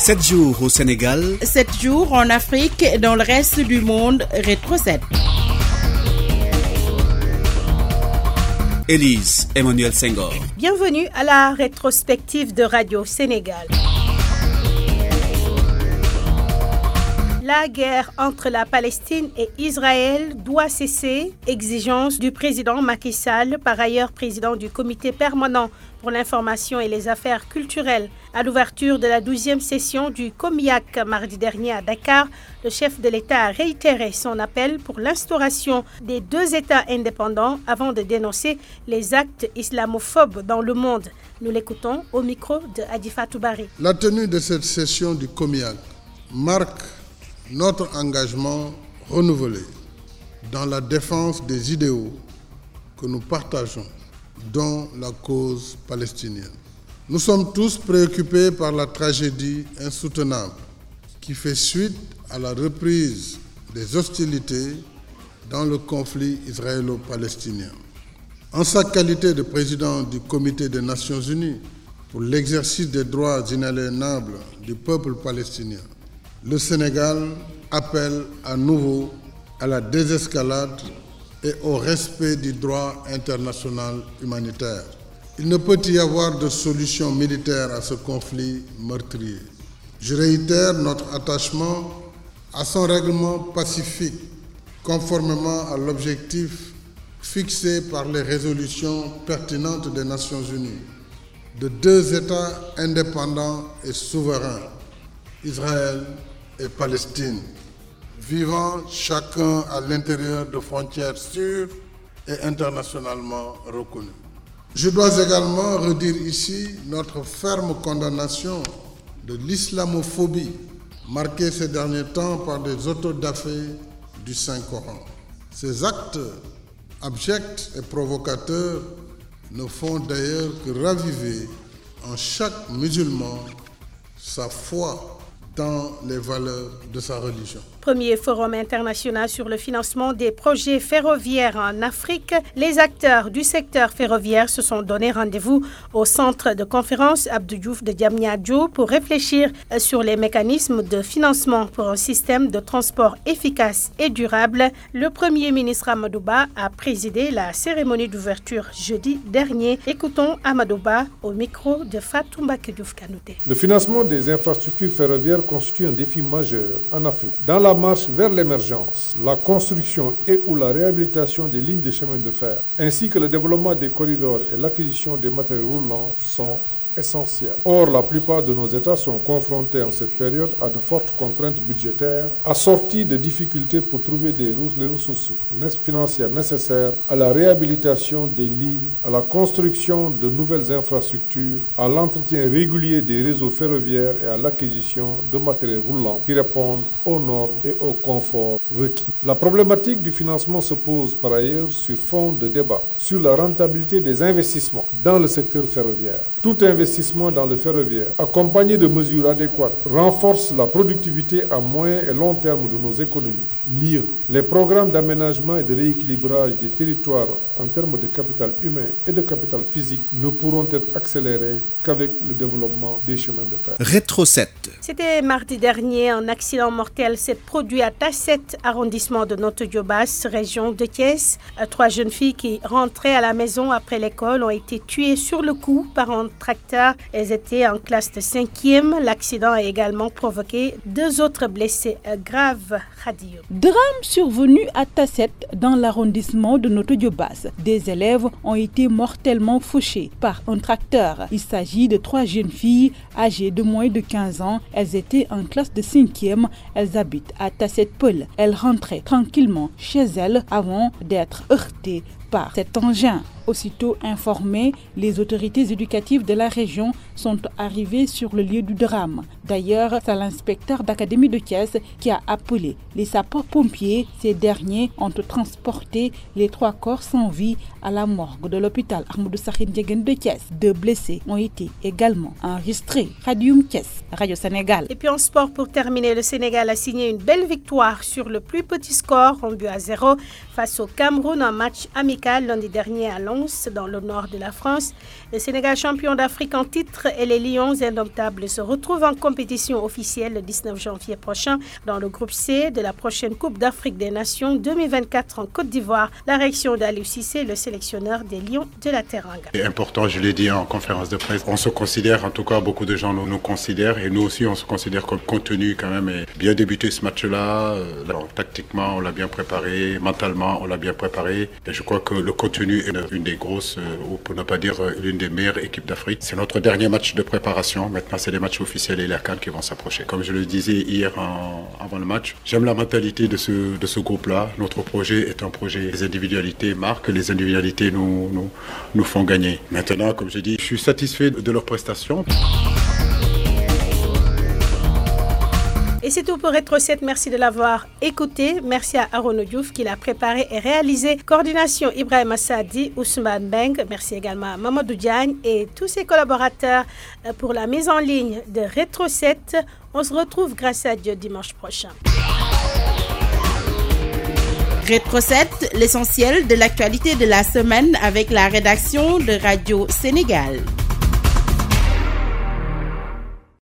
7 jours au Sénégal. 7 jours en Afrique et dans le reste du monde. Rétro 7. Élise Emmanuel Senghor. Bienvenue à la rétrospective de Radio Sénégal. La guerre entre la Palestine et Israël doit cesser, exigence du président Macky Sall, par ailleurs président du comité permanent pour l'information et les affaires culturelles. À l'ouverture de la 12e session du COMIAC mardi dernier à Dakar, le chef de l'État a réitéré son appel pour l'instauration des deux États indépendants avant de dénoncer les actes islamophobes dans le monde. Nous l'écoutons au micro de Adifa Toubari. La tenue de cette session du COMIAC marque notre engagement renouvelé dans la défense des idéaux que nous partageons, dont la cause palestinienne. Nous sommes tous préoccupés par la tragédie insoutenable qui fait suite à la reprise des hostilités dans le conflit israélo-palestinien. En sa qualité de président du Comité des Nations Unies pour l'exercice des droits inaliénables du peuple palestinien, le Sénégal appelle à nouveau à la désescalade et au respect du droit international humanitaire. Il ne peut y avoir de solution militaire à ce conflit meurtrier. Je réitère notre attachement à son règlement pacifique, conformément à l'objectif fixé par les résolutions pertinentes des Nations Unies de deux États indépendants et souverains, Israël et Palestine, vivant chacun à l'intérieur de frontières sûres et internationalement reconnues. Je dois également redire ici notre ferme condamnation de l'islamophobie marquée ces derniers temps par des autodafés du Saint-Coran. Ces actes abjects et provocateurs ne font d'ailleurs que raviver en chaque musulman sa foi dans les valeurs de sa religion. Premier forum international sur le financement des projets ferroviaires en Afrique. Les acteurs du secteur ferroviaire se sont donné rendez-vous au centre de conférence Abdou Diouf de Diamniadio pour réfléchir sur les mécanismes de financement pour un système de transport efficace et durable. Le Premier ministre Amadouba a présidé la cérémonie d'ouverture jeudi dernier. Écoutons Amadouba au micro de Fatoumba Diouf Kanouté. Le financement des infrastructures ferroviaires constitue un défi majeur en Afrique. Marche vers l'émergence, la construction et ou la réhabilitation des lignes de chemin de fer, ainsi que le développement des corridors et l'acquisition des matériels roulants sont essentiels. Or, la plupart de nos États sont confrontés en cette période à de fortes contraintes budgétaires, assorties de difficultés pour trouver les ressources financières nécessaires à la réhabilitation des lignes, à la construction de nouvelles infrastructures, à l'entretien régulier des réseaux ferroviaires et à l'acquisition de matériels roulants qui répondent aux normes et au confort requis. La problématique du financement se pose par ailleurs sur fond de débat sur la rentabilité des investissements dans le secteur ferroviaire. Tout investissement dans le ferroviaire, accompagné de mesures adéquates, renforce la productivité à moyen et long terme de nos économies. Mieux, les programmes d'aménagement et de rééquilibrage des territoires en termes de capital humain et de capital physique ne pourront être accélérés qu'avec le développement des chemins de fer. Rétro 7. C'était mardi dernier, un accident mortel s'est produit à Tasset, arrondissement de Noto-Diobas, région de Thiès. Trois jeunes filles qui rentraient à la maison après l'école ont été tuées sur le coup par un tracteur. Elles étaient en classe de 5e. L'accident a également provoqué deux autres blessés graves. Radio. Drame survenu à Tasset dans l'arrondissement de Noto-Diobas. Des élèves ont été mortellement fauchés par un tracteur. Il s'agit de trois jeunes filles âgées de moins de 15 ans. Elles étaient en classe de 5e. Elles habitent à Tasset-Peul. Elles rentraient tranquillement chez elles avant d'être heurtées par cet engin. Aussitôt informés, les autorités éducatives de la région sont arrivées sur le lieu du drame. D'ailleurs, c'est l'inspecteur d'académie de Thiès qui a appelé les sapeurs-pompiers. Ces derniers ont transporté les trois corps sans vie à la morgue de l'hôpital Ahmadou Sakhin de Thiès. Deux blessés ont été également enregistrés. Radium Thiès, Radio Sénégal. Et puis en sport, pour terminer, le Sénégal a signé une belle victoire sur le plus petit score, en but à zéro, face au Cameroun, un match amical lundi dernier à Lens, dans le nord de la France. Le Sénégal champion d'Afrique en titre et les Lions indomptables se retrouvent en compétition officielle le 19 janvier prochain dans le groupe C de la prochaine Coupe d'Afrique des Nations 2024 en Côte d'Ivoire. La réaction d'Aliou Cissé, le sélectionneur des Lions de la Teranga. C'est important, je l'ai dit en conférence de presse. On se considère, en tout cas, beaucoup de gens nous, nous considèrent et nous aussi, on se considère comme contenu quand même. Et bien débuté ce match-là. Euh, tactiquement, on l'a bien préparé. Mentalement, on l'a bien préparé. Et je crois que le contenu est une des grosses, euh, ou pour ne pas dire euh, l'une des meilleures équipes d'Afrique. C'est notre dernier match de préparation. Maintenant, c'est les matchs officiels et les CAN qui vont s'approcher. Comme je le disais hier avant le match, j'aime la mentalité de ce, de ce groupe-là. Notre projet est un projet. Les individualités marquent, les individualités nous, nous, nous font gagner. Maintenant, comme je dis, je suis satisfait de leurs prestations. Et c'est tout pour Retro 7. Merci de l'avoir écouté. Merci à Aaron Diouf qui l'a préparé et réalisé. Coordination Ibrahim Assadi, Ousmane Beng. Merci également à Mamadou Diagne et tous ses collaborateurs euh, pour la mise en ligne de Retro 7. On se retrouve grâce à Dieu dimanche prochain. Rétro 7, l'essentiel de l'actualité de la semaine avec la rédaction de Radio Sénégal.